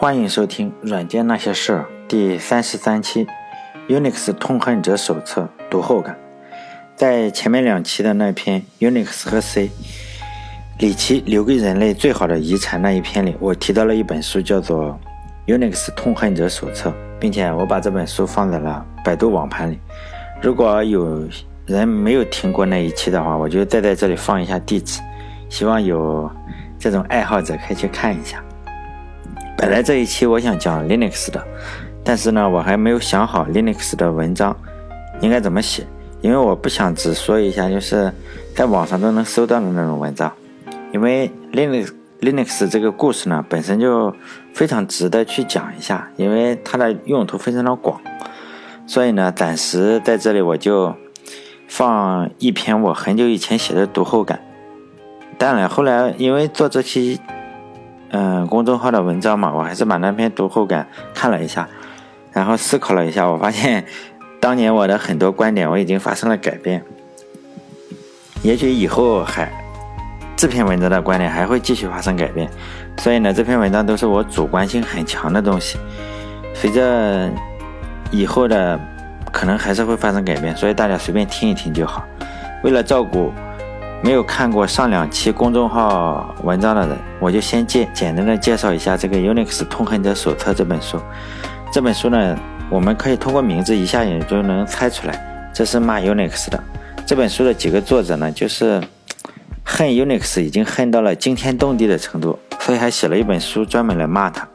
欢迎收听《软件那些事儿》第三十三期，Unix 痛恨者手册读后感。在前面两期的那篇 Unix 和 C，里奇留给人类最好的遗产那一篇里，我提到了一本书，叫做《Unix 痛恨者手册》，并且我把这本书放在了百度网盘里。如果有人没有听过那一期的话，我就再在这里放一下地址，希望有这种爱好者可以去看一下。本来这一期我想讲 Linux 的，但是呢，我还没有想好 Linux 的文章应该怎么写，因为我不想只说一下就是在网上都能搜到的那种文章，因为 Linux Linux 这个故事呢本身就非常值得去讲一下，因为它的用途非常的广，所以呢，暂时在这里我就放一篇我很久以前写的读后感，当然后来因为做这期。嗯，公众号的文章嘛，我还是把那篇读后感看了一下，然后思考了一下，我发现当年我的很多观点我已经发生了改变，也许以后还这篇文章的观点还会继续发生改变，所以呢，这篇文章都是我主观性很强的东西，随着以后的可能还是会发生改变，所以大家随便听一听就好，为了照顾。没有看过上两期公众号文章的人，我就先简简单的介绍一下这个《Unix 痛恨者手册》这本书。这本书呢，我们可以通过名字一下也就能猜出来，这是骂 Unix 的。这本书的几个作者呢，就是恨 Unix 已经恨到了惊天动地的程度，所以还写了一本书专门来骂他。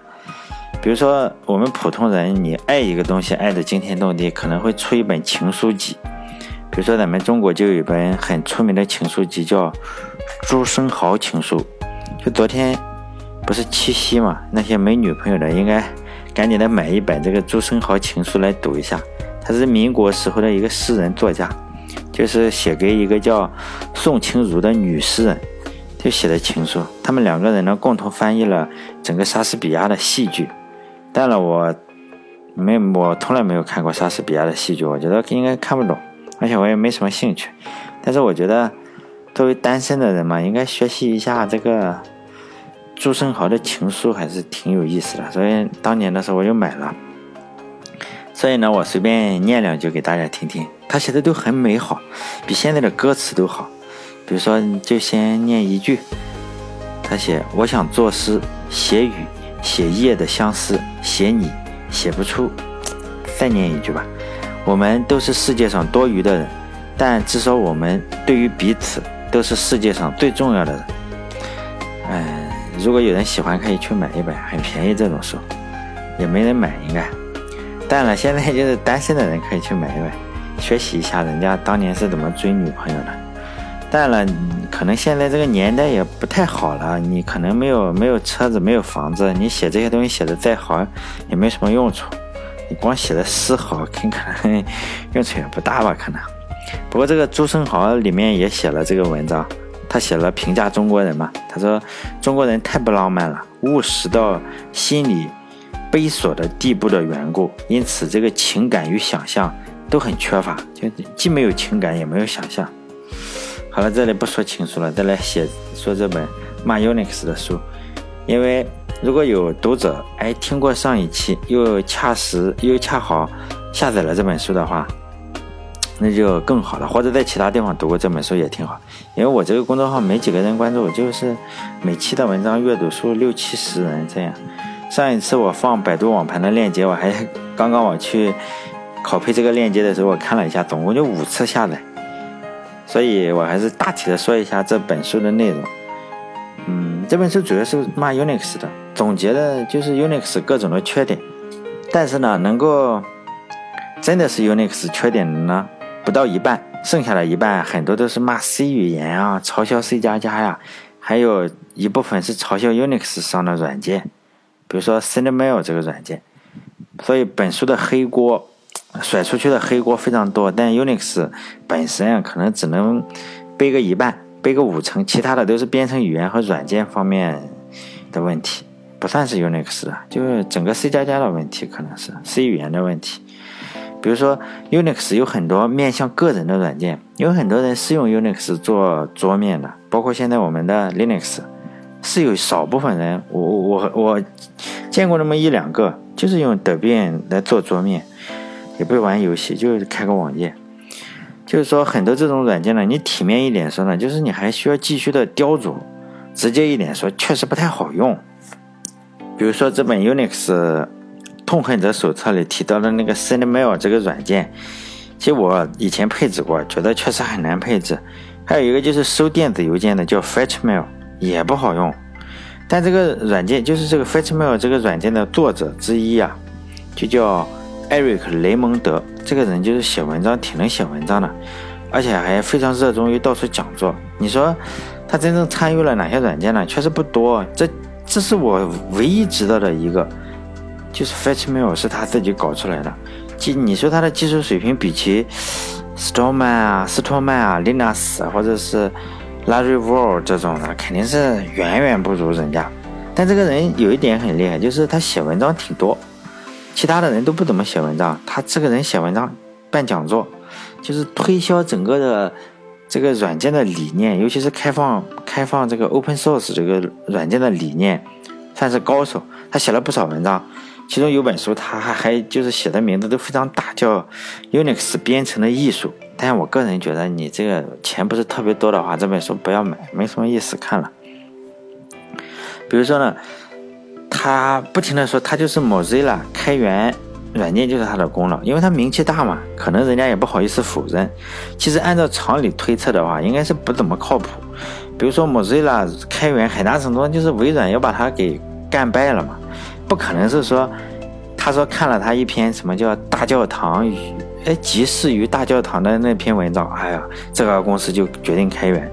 比如说，我们普通人，你爱一个东西爱的惊天动地，可能会出一本情书集。比如说，咱们中国就有一本很出名的情书集，叫《朱生豪情书》。就昨天不是七夕嘛，那些没女朋友的应该赶紧的买一本这个《朱生豪情书》来读一下。他是民国时候的一个诗人作家，就是写给一个叫宋清如的女诗人，就写的情书。他们两个人呢，共同翻译了整个莎士比亚的戏剧。当然，我没我从来没有看过莎士比亚的戏剧，我觉得应该看不懂。而且我也没什么兴趣，但是我觉得作为单身的人嘛，应该学习一下这个朱生豪的情书，还是挺有意思的。所以当年的时候我就买了。所以呢，我随便念两句给大家听听，他写的都很美好，比现在的歌词都好。比如说，就先念一句，他写：“我想作诗，写雨，写夜的相思，写你，写不出。”再念一句吧。我们都是世界上多余的人，但至少我们对于彼此都是世界上最重要的人。嗯，如果有人喜欢，可以去买一本，很便宜这种书，也没人买应该。但了，现在就是单身的人可以去买一本，学习一下人家当年是怎么追女朋友的。但了，可能现在这个年代也不太好了，你可能没有没有车子，没有房子，你写这些东西写的再好，也没什么用处。你光写的诗好，可能用处也不大吧？可能。不过这个朱生豪里面也写了这个文章，他写了评价中国人嘛。他说中国人太不浪漫了，务实到心里悲锁的地步的缘故，因此这个情感与想象都很缺乏，就既没有情感也没有想象。好了，这里不说情书了，再来写说这本骂 Unix 的书，因为。如果有读者哎听过上一期，又恰时又恰好下载了这本书的话，那就更好了。或者在其他地方读过这本书也挺好。因为我这个公众号没几个人关注，就是每期的文章阅读数六七十人这样。上一次我放百度网盘的链接，我还刚刚我去拷贝这个链接的时候，我看了一下，总共就五次下载。所以我还是大体的说一下这本书的内容。这本书主要是骂 Unix 的。总结的就是 Unix 各种的缺点，但是呢，能够真的是 Unix 缺点的呢，不到一半，剩下的一半很多都是骂 C 语言啊，嘲笑 C 加加呀，还有一部分是嘲笑 Unix 上的软件，比如说 SendMail 这个软件。所以本书的黑锅甩出去的黑锅非常多，但 Unix 本身啊，可能只能背个一半，背个五成，其他的都是编程语言和软件方面的问题。不算是 Unix 的，就是整个 C 加加的问题，可能是 C 语言的问题。比如说 Unix 有很多面向个人的软件，有很多人是用 Unix 做桌面的，包括现在我们的 Linux，是有少部分人，我我我见过那么一两个，就是用 Debian 来做桌面，也不玩游戏，就是开个网页。就是说，很多这种软件呢，你体面一点说呢，就是你还需要继续的雕琢；直接一点说，确实不太好用。比如说这本 Unix 痛恨者手册里提到的那个 SendMail 这个软件，其实我以前配置过，觉得确实很难配置。还有一个就是收电子邮件的，叫 FetchMail，也不好用。但这个软件就是这个 FetchMail 这个软件的作者之一啊，就叫艾瑞克·雷蒙德。这个人就是写文章挺能写文章的，而且还非常热衷于到处讲座。你说他真正参与了哪些软件呢？确实不多。这这是我唯一知道的一个，就是 FetchMail 是他自己搞出来的。技你说他的技术水平比起 Stallman 啊、斯托曼啊、Linus 或者是 Larry Wall 这种的，肯定是远远不如人家。但这个人有一点很厉害，就是他写文章挺多。其他的人都不怎么写文章，他这个人写文章、办讲座，就是推销整个的这个软件的理念，尤其是开放、开放这个 open source 这个软件的理念，算是高手。他写了不少文章，其中有本书他还还就是写的名字都非常大，叫《Unix 编程的艺术》。但是我个人觉得，你这个钱不是特别多的话，这本书不要买，没什么意思看了。比如说呢。他不停的说，他就是 Mozilla 开源软件就是他的功劳，因为他名气大嘛，可能人家也不好意思否认。其实按照常理推测的话，应该是不怎么靠谱。比如说 Mozilla 开源很大程度上就是微软要把他给干败了嘛，不可能是说他说看了他一篇什么叫大教堂与哎即视于大教堂的那篇文章，哎呀，这个公司就决定开源。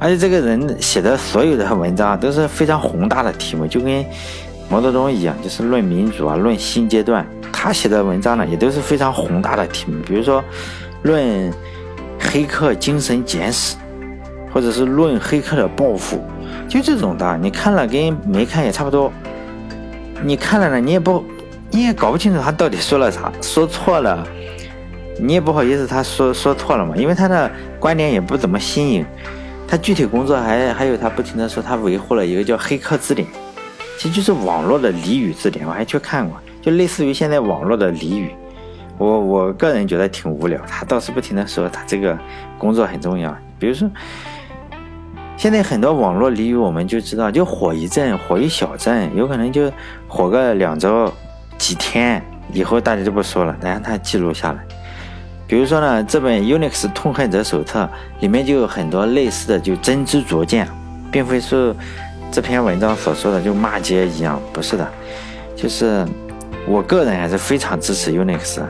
而且这个人写的所有的文章都是非常宏大的题目，就跟毛泽东一样，就是论民主啊，论新阶段。他写的文章呢，也都是非常宏大的题目，比如说论黑客精神简史，或者是论黑客的报复，就这种的。你看了跟没看也差不多。你看了呢，你也不，你也搞不清楚他到底说了啥，说错了，你也不好意思他说说错了嘛，因为他的观点也不怎么新颖。他具体工作还还有他不停的说他维护了一个叫黑客字典，其实就是网络的俚语字典，我还去看过，就类似于现在网络的俚语。我我个人觉得挺无聊，他倒是不停的说他这个工作很重要。比如说，现在很多网络俚语我们就知道，就火一阵，火一小阵，有可能就火个两周、几天，以后大家就不说了，然后他记录下来。比如说呢，这本 Unix 痛恨者手册里面就有很多类似的，就真知灼见，并非是这篇文章所说的就骂街一样，不是的，就是我个人还是非常支持 Unix。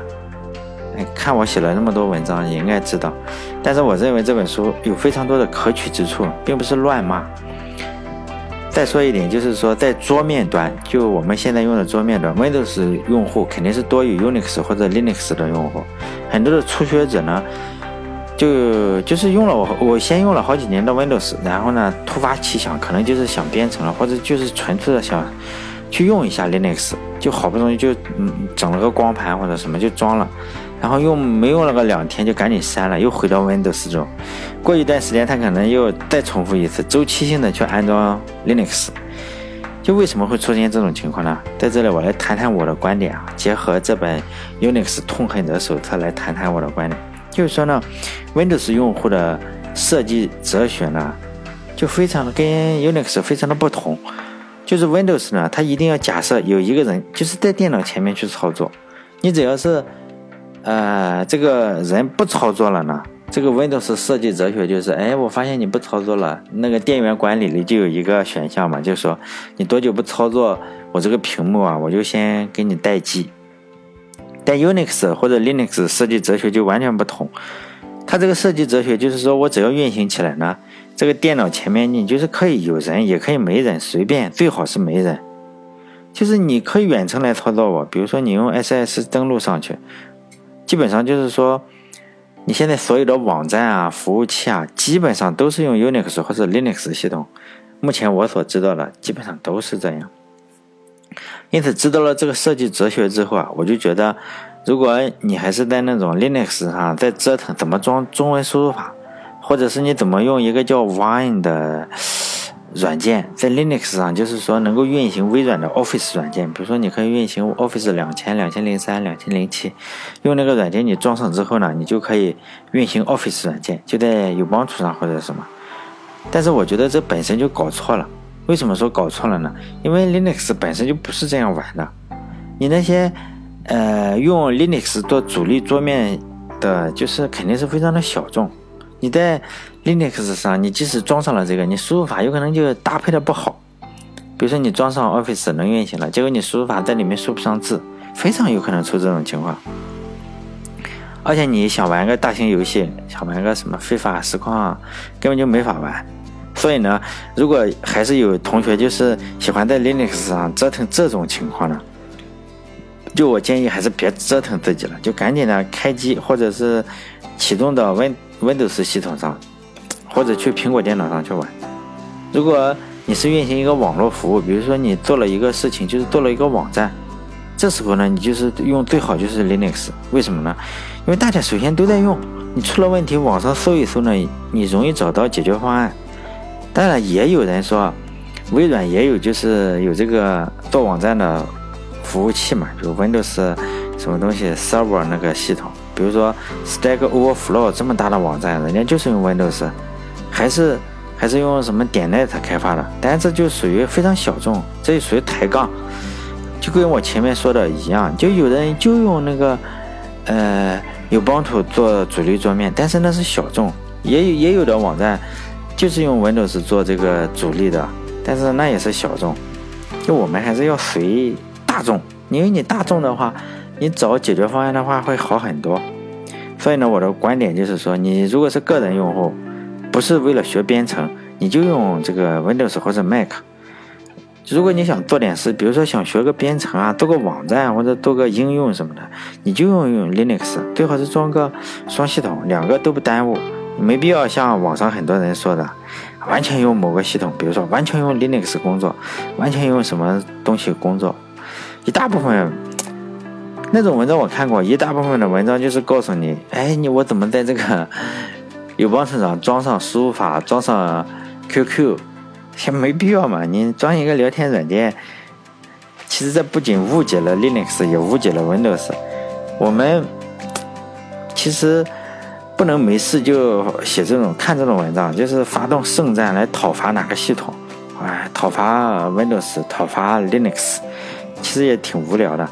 看我写了那么多文章，也应该知道。但是我认为这本书有非常多的可取之处，并不是乱骂。再说一点，就是说在桌面端，就我们现在用的桌面端，Windows 用户肯定是多于 Unix 或者 Linux 的用户。很多的初学者呢，就就是用了我我先用了好几年的 Windows，然后呢突发奇想，可能就是想编程了，或者就是纯粹的想去用一下 Linux，就好不容易就嗯整了个光盘或者什么就装了，然后用没用了个两天就赶紧删了，又回到 Windows 中。过一段时间他可能又再重复一次，周期性的去安装 Linux。就为什么会出现这种情况呢？在这里我来谈谈我的观点啊，结合这本 Unix 痛恨者手册来谈谈我的观点。就是说呢，Windows 用户的设计哲学呢，就非常的跟 Unix 非常的不同。就是 Windows 呢，它一定要假设有一个人就是在电脑前面去操作，你只要是呃这个人不操作了呢。这个 Windows 设计哲学就是，哎，我发现你不操作了，那个电源管理里就有一个选项嘛，就是说你多久不操作，我这个屏幕啊，我就先给你待机。但 Unix 或者 Linux 设计哲学就完全不同，它这个设计哲学就是说我只要运行起来呢，这个电脑前面你就是可以有人，也可以没人，随便，最好是没人，就是你可以远程来操作我，比如说你用 SS 登录上去，基本上就是说。你现在所有的网站啊、服务器啊，基本上都是用 Unix 或者 Linux 系统。目前我所知道的，基本上都是这样。因此，知道了这个设计哲学之后啊，我就觉得，如果你还是在那种 Linux 上在折腾怎么装中文输入法，或者是你怎么用一个叫 Wine 的软件在 Linux 上，就是说能够运行微软的 Office 软件，比如说你可以运行 Office 两千、两千零三、两千零七，用那个软件你装上之后呢，你就可以运行 Office 软件，就在 Ubuntu 上或者什么。但是我觉得这本身就搞错了。为什么说搞错了呢？因为 Linux 本身就不是这样玩的。你那些呃用 Linux 做主力桌面的，就是肯定是非常的小众。你在 Linux 上，你即使装上了这个，你输入法有可能就搭配的不好。比如说你装上 Office 能运行了，结果你输入法在里面输不上字，非常有可能出这种情况。而且你想玩个大型游戏，想玩个什么非法实况啊，根本就没法玩。所以呢，如果还是有同学就是喜欢在 Linux 上折腾这种情况呢，就我建议还是别折腾自己了，就赶紧的开机或者是启动到 Win Windows 系统上。或者去苹果电脑上去玩。如果你是运行一个网络服务，比如说你做了一个事情，就是做了一个网站，这时候呢，你就是用最好就是 Linux。为什么呢？因为大家首先都在用，你出了问题，网上搜一搜呢，你容易找到解决方案。当然，也有人说，微软也有就是有这个做网站的服务器嘛，就 Windows 什么东西 Server 那个系统，比如说 Stack Overflow 这么大的网站，人家就是用 Windows。还是还是用什么点 net 开发的，但是这就属于非常小众，这就属于抬杠，就跟我前面说的一样，就有人就用那个呃 Ubuntu 做主力桌面，但是那是小众，也有也有的网站就是用 Windows 做这个主力的，但是那也是小众，就我们还是要随大众，因为你大众的话，你找解决方案的话会好很多，所以呢，我的观点就是说，你如果是个人用户。不是为了学编程，你就用这个 Windows 或者 Mac。如果你想做点事，比如说想学个编程啊，做个网站或者做个应用什么的，你就用用 Linux，最好是装个双系统，两个都不耽误。没必要像网上很多人说的，完全用某个系统，比如说完全用 Linux 工作，完全用什么东西工作。一大部分那种文章我看过，一大部分的文章就是告诉你，哎，你我怎么在这个。有帮手上装上输入法，装上 QQ，也没必要嘛。你装一个聊天软件，其实这不仅误解了 Linux，也误解了 Windows。我们其实不能没事就写这种看这种文章，就是发动圣战来讨伐哪个系统，哎，讨伐 Windows，讨伐 Linux，其实也挺无聊的。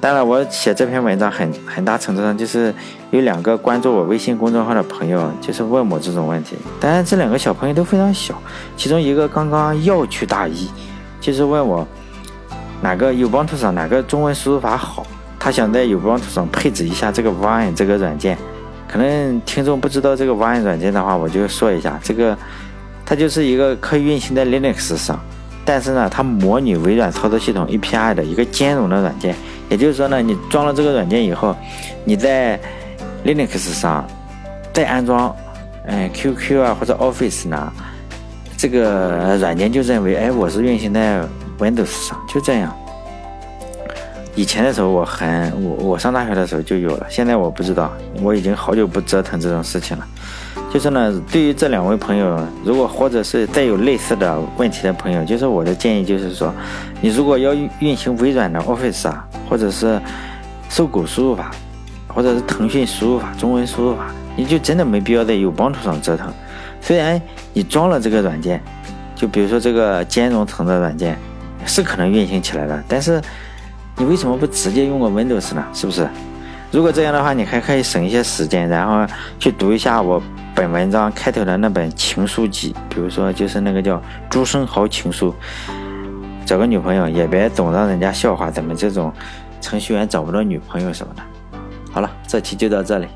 当然，我写这篇文章很很大程度上就是有两个关注我微信公众号的朋友，就是问我这种问题。当然，这两个小朋友都非常小，其中一个刚刚要去大一，就是问我哪个 Ubuntu 上哪个中文输入法好，他想在 Ubuntu 上配置一下这个 Wine 这个软件。可能听众不知道这个 Wine 软件的话，我就说一下，这个它就是一个可以运行在 Linux 上。但是呢，它模拟微软操作系统 API 的一个兼容的软件，也就是说呢，你装了这个软件以后，你在 Linux 上再安装，嗯，QQ 啊或者 Office 呢，这个软件就认为，哎，我是运行在 Windows 上，就这样。以前的时候我很，我我上大学的时候就有了，现在我不知道，我已经好久不折腾这种事情了。就是呢，对于这两位朋友，如果或者是再有类似的问题的朋友，就是我的建议就是说，你如果要运行微软的 Office 啊，或者是搜狗输入法，或者是腾讯输入法、中文输入法，你就真的没必要在有帮助上折腾。虽然你装了这个软件，就比如说这个兼容层的软件，是可能运行起来的，但是你为什么不直接用个 Windows 呢？是不是？如果这样的话，你还可以省一些时间，然后去读一下我。本文章开头的那本情书集，比如说就是那个叫《朱生豪情书》，找个女朋友也别总让人家笑话咱们这种程序员找不到女朋友什么的。好了，这期就到这里。